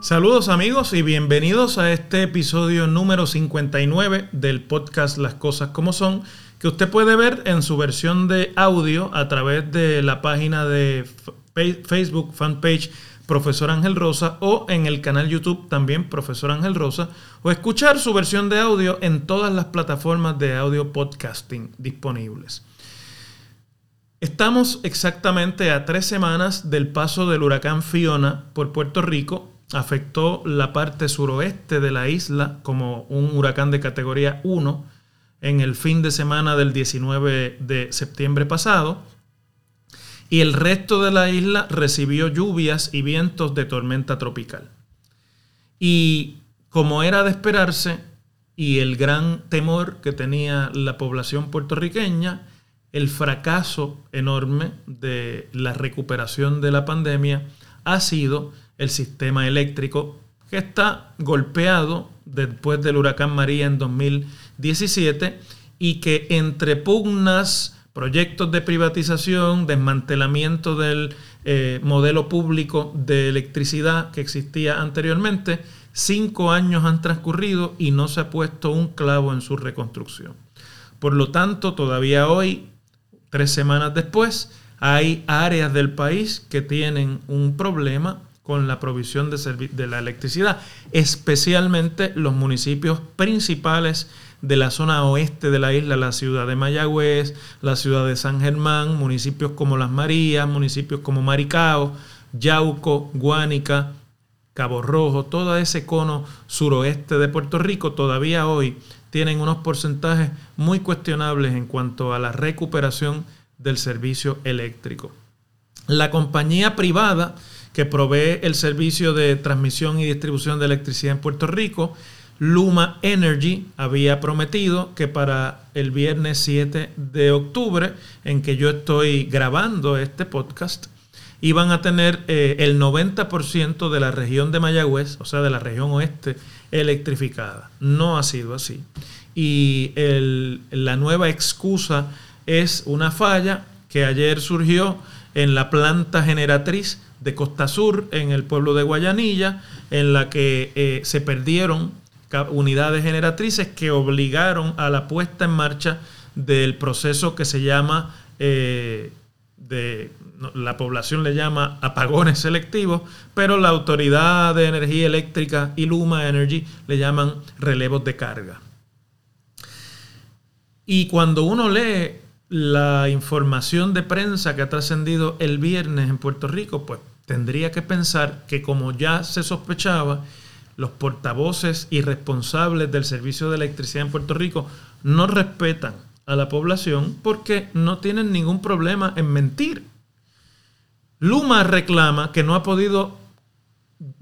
Saludos amigos y bienvenidos a este episodio número 59 del podcast Las Cosas como Son, que usted puede ver en su versión de audio a través de la página de Facebook fanpage Profesor Ángel Rosa o en el canal YouTube también Profesor Ángel Rosa o escuchar su versión de audio en todas las plataformas de audio podcasting disponibles. Estamos exactamente a tres semanas del paso del huracán Fiona por Puerto Rico afectó la parte suroeste de la isla como un huracán de categoría 1 en el fin de semana del 19 de septiembre pasado. Y el resto de la isla recibió lluvias y vientos de tormenta tropical. Y como era de esperarse, y el gran temor que tenía la población puertorriqueña, el fracaso enorme de la recuperación de la pandemia ha sido el sistema eléctrico que está golpeado después del huracán María en 2017 y que entre pugnas, proyectos de privatización, desmantelamiento del eh, modelo público de electricidad que existía anteriormente, cinco años han transcurrido y no se ha puesto un clavo en su reconstrucción. Por lo tanto, todavía hoy, tres semanas después, hay áreas del país que tienen un problema con la provisión de, de la electricidad, especialmente los municipios principales de la zona oeste de la isla, la ciudad de Mayagüez, la ciudad de San Germán, municipios como Las Marías, municipios como Maricao, Yauco, Guánica, Cabo Rojo, todo ese cono suroeste de Puerto Rico todavía hoy tienen unos porcentajes muy cuestionables en cuanto a la recuperación del servicio eléctrico. La compañía privada que provee el servicio de transmisión y distribución de electricidad en Puerto Rico, Luma Energy había prometido que para el viernes 7 de octubre, en que yo estoy grabando este podcast, iban a tener eh, el 90% de la región de Mayagüez, o sea, de la región oeste, electrificada. No ha sido así. Y la nueva excusa es una falla que ayer surgió en la planta generatriz de Costa Sur, en el pueblo de Guayanilla, en la que eh, se perdieron unidades generatrices que obligaron a la puesta en marcha del proceso que se llama, eh, de, la población le llama apagones selectivos, pero la Autoridad de Energía Eléctrica y Luma Energy le llaman relevos de carga. Y cuando uno lee la información de prensa que ha trascendido el viernes en Puerto Rico, pues tendría que pensar que como ya se sospechaba, los portavoces y responsables del servicio de electricidad en Puerto Rico no respetan a la población porque no tienen ningún problema en mentir. Luma reclama que no ha podido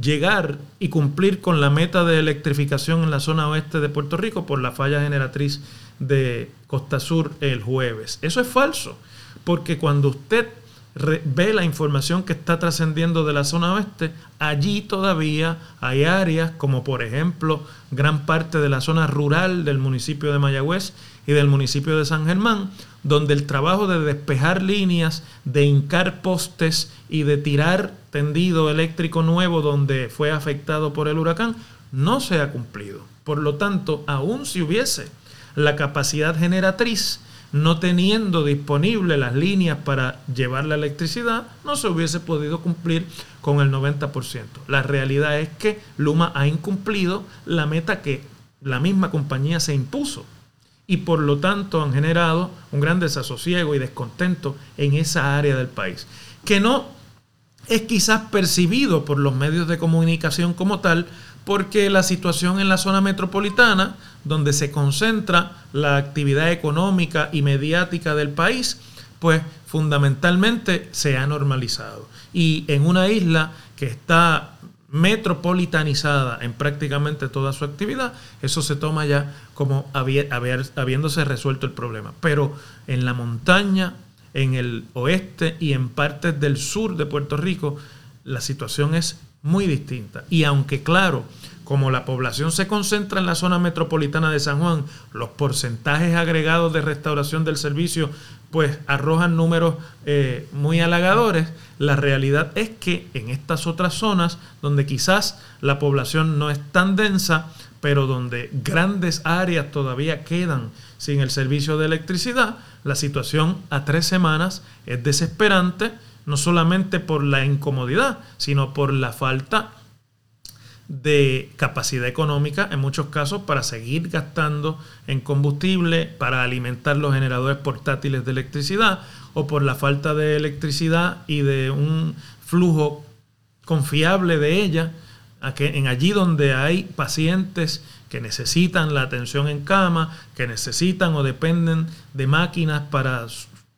llegar y cumplir con la meta de electrificación en la zona oeste de Puerto Rico por la falla generatriz de Costa Sur el jueves. Eso es falso, porque cuando usted ve la información que está trascendiendo de la zona oeste, allí todavía hay áreas como por ejemplo gran parte de la zona rural del municipio de Mayagüez y del municipio de San Germán, donde el trabajo de despejar líneas, de hincar postes y de tirar tendido eléctrico nuevo donde fue afectado por el huracán, no se ha cumplido. Por lo tanto, aun si hubiese la capacidad generatriz, no teniendo disponible las líneas para llevar la electricidad, no se hubiese podido cumplir con el 90%. La realidad es que Luma ha incumplido la meta que la misma compañía se impuso y por lo tanto han generado un gran desasosiego y descontento en esa área del país, que no es quizás percibido por los medios de comunicación como tal, porque la situación en la zona metropolitana, donde se concentra la actividad económica y mediática del país, pues fundamentalmente se ha normalizado. Y en una isla que está metropolitanizada en prácticamente toda su actividad, eso se toma ya como habiéndose resuelto el problema. Pero en la montaña, en el oeste y en partes del sur de Puerto Rico, la situación es muy distinta. Y aunque claro, como la población se concentra en la zona metropolitana de San Juan, los porcentajes agregados de restauración del servicio pues arrojan números eh, muy halagadores. La realidad es que en estas otras zonas, donde quizás la población no es tan densa, pero donde grandes áreas todavía quedan sin el servicio de electricidad, la situación a tres semanas es desesperante, no solamente por la incomodidad, sino por la falta de capacidad económica en muchos casos para seguir gastando en combustible, para alimentar los generadores portátiles de electricidad o por la falta de electricidad y de un flujo confiable de ella en allí donde hay pacientes que necesitan la atención en cama, que necesitan o dependen de máquinas para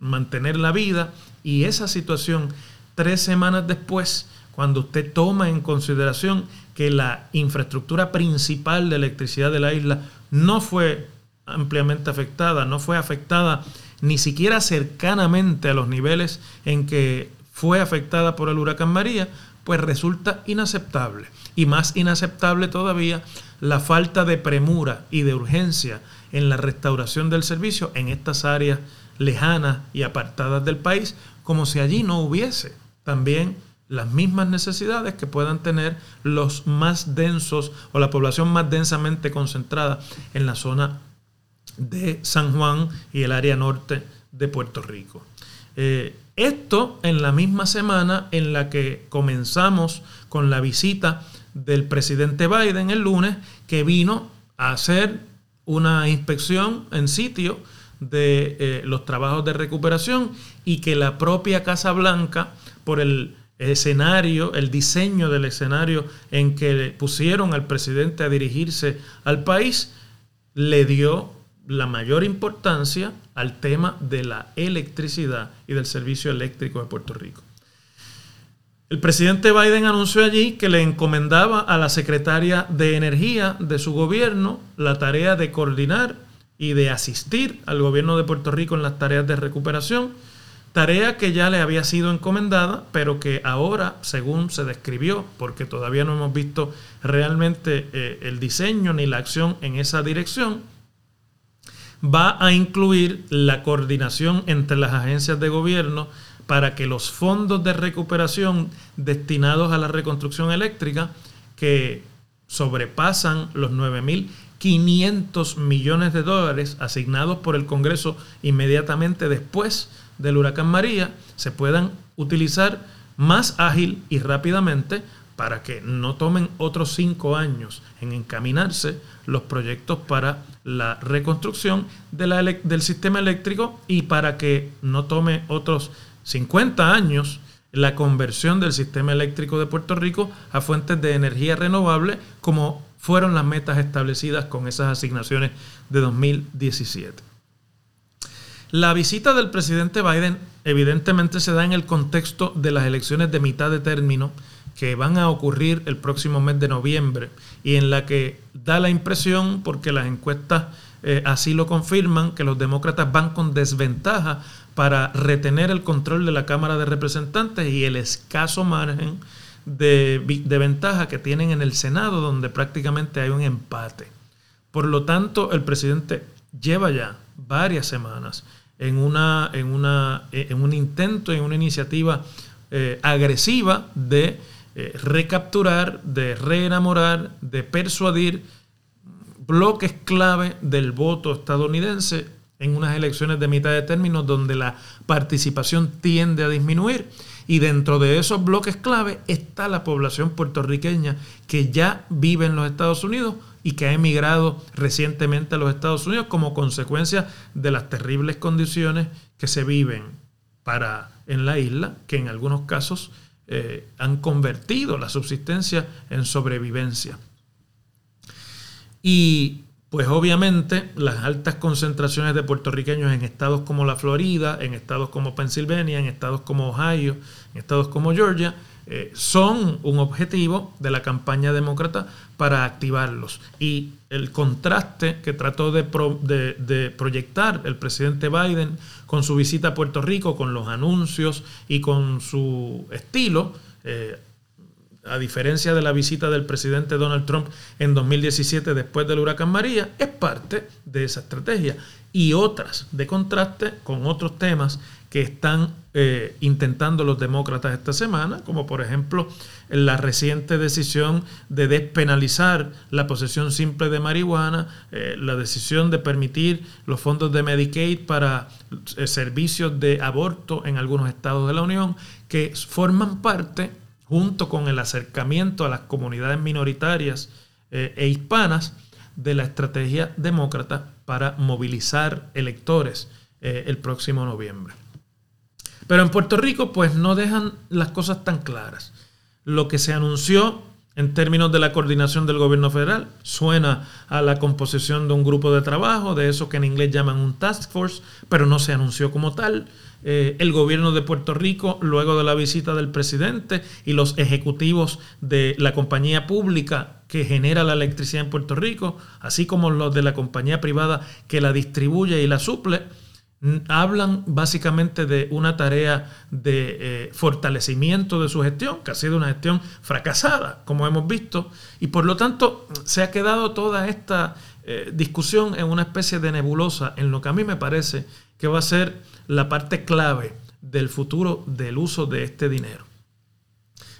mantener la vida y esa situación tres semanas después, cuando usted toma en consideración que la infraestructura principal de electricidad de la isla no fue ampliamente afectada, no fue afectada ni siquiera cercanamente a los niveles en que fue afectada por el huracán María, pues resulta inaceptable. Y más inaceptable todavía la falta de premura y de urgencia en la restauración del servicio en estas áreas lejanas y apartadas del país, como si allí no hubiese también las mismas necesidades que puedan tener los más densos o la población más densamente concentrada en la zona de San Juan y el área norte de Puerto Rico. Eh, esto en la misma semana en la que comenzamos con la visita del presidente Biden el lunes, que vino a hacer una inspección en sitio de eh, los trabajos de recuperación y que la propia Casa Blanca, por el escenario, el diseño del escenario en que pusieron al presidente a dirigirse al país, le dio la mayor importancia al tema de la electricidad y del servicio eléctrico de Puerto Rico. El presidente Biden anunció allí que le encomendaba a la secretaria de Energía de su gobierno la tarea de coordinar y de asistir al gobierno de Puerto Rico en las tareas de recuperación Tarea que ya le había sido encomendada, pero que ahora, según se describió, porque todavía no hemos visto realmente eh, el diseño ni la acción en esa dirección, va a incluir la coordinación entre las agencias de gobierno para que los fondos de recuperación destinados a la reconstrucción eléctrica, que sobrepasan los 9.500 millones de dólares asignados por el Congreso inmediatamente después del huracán María se puedan utilizar más ágil y rápidamente para que no tomen otros cinco años en encaminarse los proyectos para la reconstrucción del sistema eléctrico y para que no tome otros 50 años la conversión del sistema eléctrico de Puerto Rico a fuentes de energía renovable como fueron las metas establecidas con esas asignaciones de 2017. La visita del presidente Biden evidentemente se da en el contexto de las elecciones de mitad de término que van a ocurrir el próximo mes de noviembre y en la que da la impresión, porque las encuestas eh, así lo confirman, que los demócratas van con desventaja para retener el control de la Cámara de Representantes y el escaso margen de, de ventaja que tienen en el Senado, donde prácticamente hay un empate. Por lo tanto, el presidente lleva ya varias semanas en, una, en, una, en un intento, en una iniciativa eh, agresiva de eh, recapturar, de reenamorar, de persuadir bloques clave del voto estadounidense en unas elecciones de mitad de término donde la participación tiende a disminuir. Y dentro de esos bloques clave está la población puertorriqueña que ya vive en los Estados Unidos y que ha emigrado recientemente a los Estados Unidos como consecuencia de las terribles condiciones que se viven para en la isla, que en algunos casos eh, han convertido la subsistencia en sobrevivencia. Y pues obviamente las altas concentraciones de puertorriqueños en estados como la Florida, en estados como Pensilvania, en estados como Ohio, en estados como Georgia, eh, son un objetivo de la campaña demócrata para activarlos. Y el contraste que trató de, proyectar el presidente Biden con su visita a Puerto Rico, con los anuncios y con su estilo, eh, a diferencia de la visita del presidente Donald Trump en 2017 después del huracán María, es parte de esa estrategia. Y otras de contraste con otros temas que están eh, intentando los demócratas esta semana, como por ejemplo la reciente decisión de despenalizar la posesión simple de marihuana, eh, la decisión de permitir los fondos de Medicaid para eh, servicios de aborto en algunos estados de la Unión, que forman parte, junto con el acercamiento a las comunidades minoritarias e hispanas, de la estrategia demócrata para movilizar electores el próximo noviembre. Pero en Puerto Rico pues no dejan las cosas tan claras. Lo que se anunció en términos de la coordinación del gobierno federal suena a la composición de un grupo de trabajo, de eso que en inglés llaman un task force, pero no se anunció como tal. Eh, el gobierno de Puerto Rico, luego de la visita del presidente y los ejecutivos de la compañía pública que genera la electricidad en Puerto Rico, así como los de la compañía privada que la distribuye y la suple, hablan básicamente de una tarea de eh, fortalecimiento de su gestión, que ha sido una gestión fracasada, como hemos visto, y por lo tanto se ha quedado toda esta eh, discusión en una especie de nebulosa, en lo que a mí me parece que va a ser la parte clave del futuro del uso de este dinero.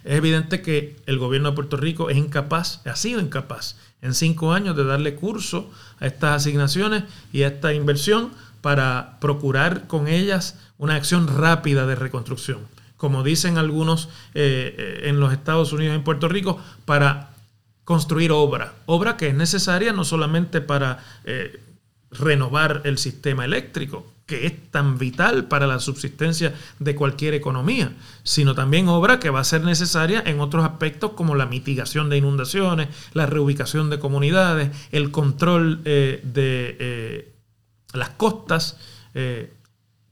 Es evidente que el gobierno de Puerto Rico es incapaz, ha sido incapaz en cinco años de darle curso a estas asignaciones y a esta inversión, para procurar con ellas una acción rápida de reconstrucción. Como dicen algunos eh, eh, en los Estados Unidos en Puerto Rico, para construir obra. Obra que es necesaria no solamente para eh, renovar el sistema eléctrico, que es tan vital para la subsistencia de cualquier economía, sino también obra que va a ser necesaria en otros aspectos como la mitigación de inundaciones, la reubicación de comunidades, el control de las costas eh,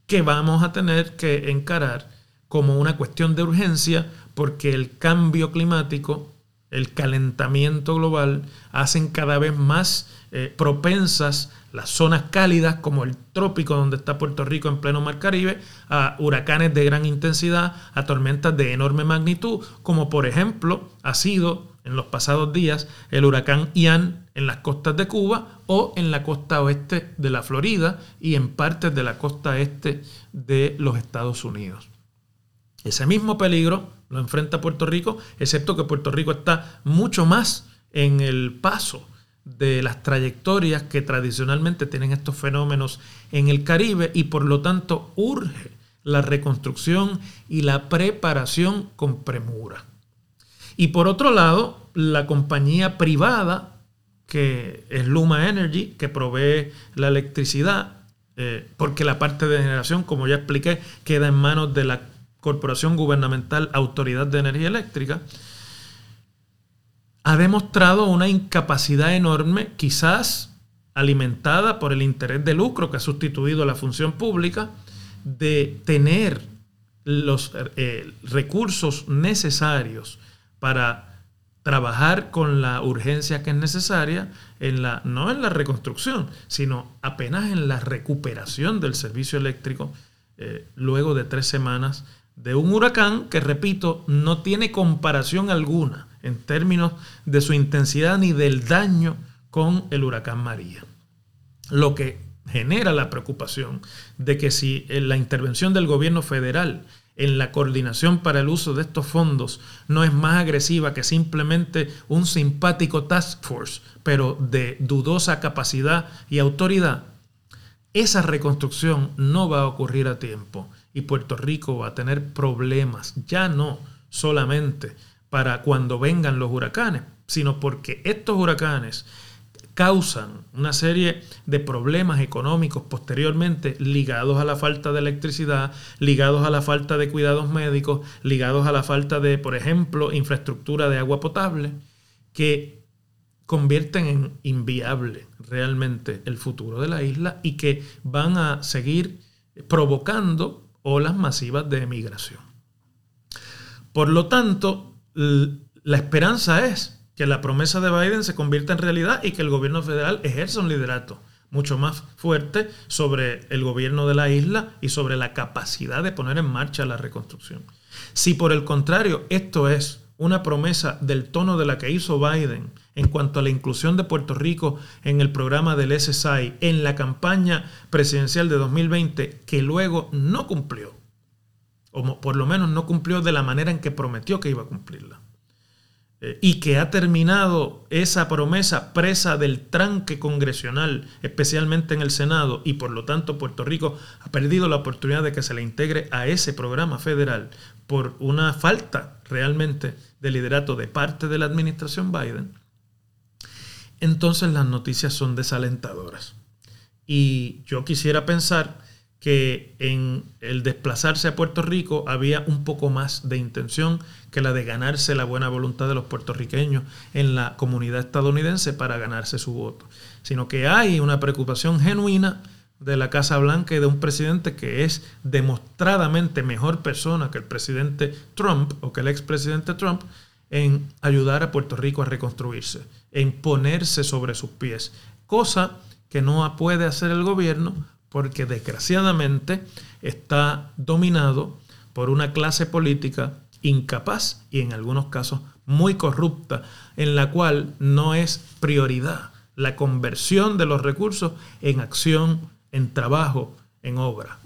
que vamos a tener que encarar como una cuestión de urgencia porque el cambio climático, el calentamiento global, hacen cada vez más eh, propensas las zonas cálidas como el trópico donde está Puerto Rico en pleno mar Caribe, a huracanes de gran intensidad, a tormentas de enorme magnitud, como por ejemplo ha sido en los pasados días el huracán Ian en las costas de Cuba o en la costa oeste de la Florida y en partes de la costa este de los Estados Unidos. Ese mismo peligro lo enfrenta Puerto Rico, excepto que Puerto Rico está mucho más en el paso de las trayectorias que tradicionalmente tienen estos fenómenos en el Caribe y por lo tanto urge la reconstrucción y la preparación con premura. Y por otro lado, la compañía privada, que es Luma Energy, que provee la electricidad, eh, porque la parte de generación, como ya expliqué, queda en manos de la Corporación Gubernamental Autoridad de Energía Eléctrica, ha demostrado una incapacidad enorme, quizás alimentada por el interés de lucro que ha sustituido la función pública, de tener los eh, recursos necesarios para trabajar con la urgencia que es necesaria en la no en la reconstrucción, sino apenas en la recuperación del servicio eléctrico eh, luego de tres semanas de un huracán que, repito, no tiene comparación alguna en términos de su intensidad ni del daño con el huracán María. Lo que genera la preocupación de que si la intervención del gobierno federal en la coordinación para el uso de estos fondos no es más agresiva que simplemente un simpático task force, pero de dudosa capacidad y autoridad, esa reconstrucción no va a ocurrir a tiempo y Puerto Rico va a tener problemas, ya no solamente para cuando vengan los huracanes, sino porque estos huracanes causan una serie de problemas económicos posteriormente ligados a la falta de electricidad, ligados a la falta de cuidados médicos, ligados a la falta de, por ejemplo, infraestructura de agua potable, que convierten en inviable realmente el futuro de la isla y que van a seguir provocando olas masivas de emigración. Por lo tanto, la esperanza es que la promesa de Biden se convierta en realidad y que el gobierno federal ejerza un liderato mucho más fuerte sobre el gobierno de la isla y sobre la capacidad de poner en marcha la reconstrucción. Si por el contrario esto es una promesa del tono de la que hizo Biden en cuanto a la inclusión de Puerto Rico en el programa del SSI en la campaña presidencial de 2020 que luego no cumplió, o por lo menos no cumplió de la manera en que prometió que iba a cumplirla. Y que ha terminado esa promesa presa del tranque congresional, especialmente en el Senado, y por lo tanto Puerto Rico ha perdido la oportunidad de que se le integre a ese programa federal por una falta realmente de liderato de parte de la administración Biden, entonces las noticias son desalentadoras. Y yo quisiera pensar que en el desplazarse a Puerto Rico había un poco más de intención que la de ganarse la buena voluntad de los puertorriqueños en la comunidad estadounidense para ganarse su voto, sino que hay una preocupación genuina de la Casa Blanca y de un presidente que es demostradamente mejor persona que el presidente Trump o que el expresidente Trump en ayudar a Puerto Rico a reconstruirse, en ponerse sobre sus pies, cosa que no puede hacer el gobierno porque desgraciadamente está dominado por una clase política incapaz y en algunos casos muy corrupta, en la cual no es prioridad la conversión de los recursos en acción, en trabajo, en obra.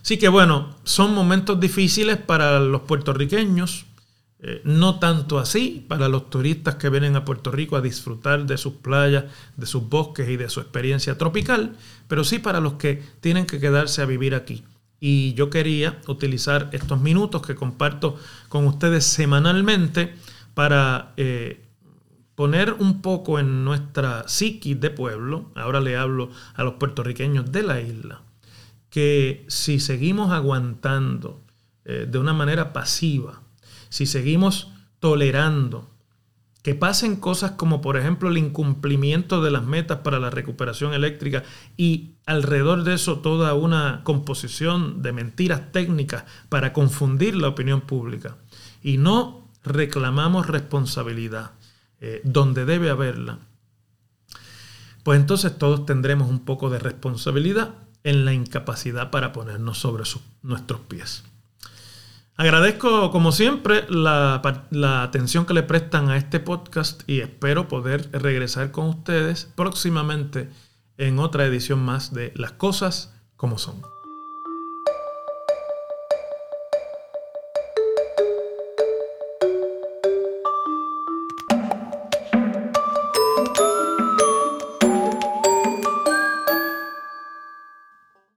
Así que bueno, son momentos difíciles para los puertorriqueños, eh, no tanto así para los turistas que vienen a Puerto Rico a disfrutar de sus playas, de sus bosques y de su experiencia tropical, pero sí para los que tienen que quedarse a vivir aquí. Y yo quería utilizar estos minutos que comparto con ustedes semanalmente para eh, poner un poco en nuestra psiquis de pueblo, ahora le hablo a los puertorriqueños de la isla, que si seguimos aguantando eh, de una manera pasiva, si seguimos tolerando que pasen cosas como por ejemplo el incumplimiento de las metas para la recuperación eléctrica y alrededor de eso toda una composición de mentiras técnicas para confundir la opinión pública y no reclamamos responsabilidad eh, donde debe haberla, pues entonces todos tendremos un poco de responsabilidad en la incapacidad para ponernos sobre nuestros pies. Agradezco, como siempre, la, atención que le prestan a este podcast y espero poder regresar con ustedes próximamente en otra edición más de Las Cosas como Son.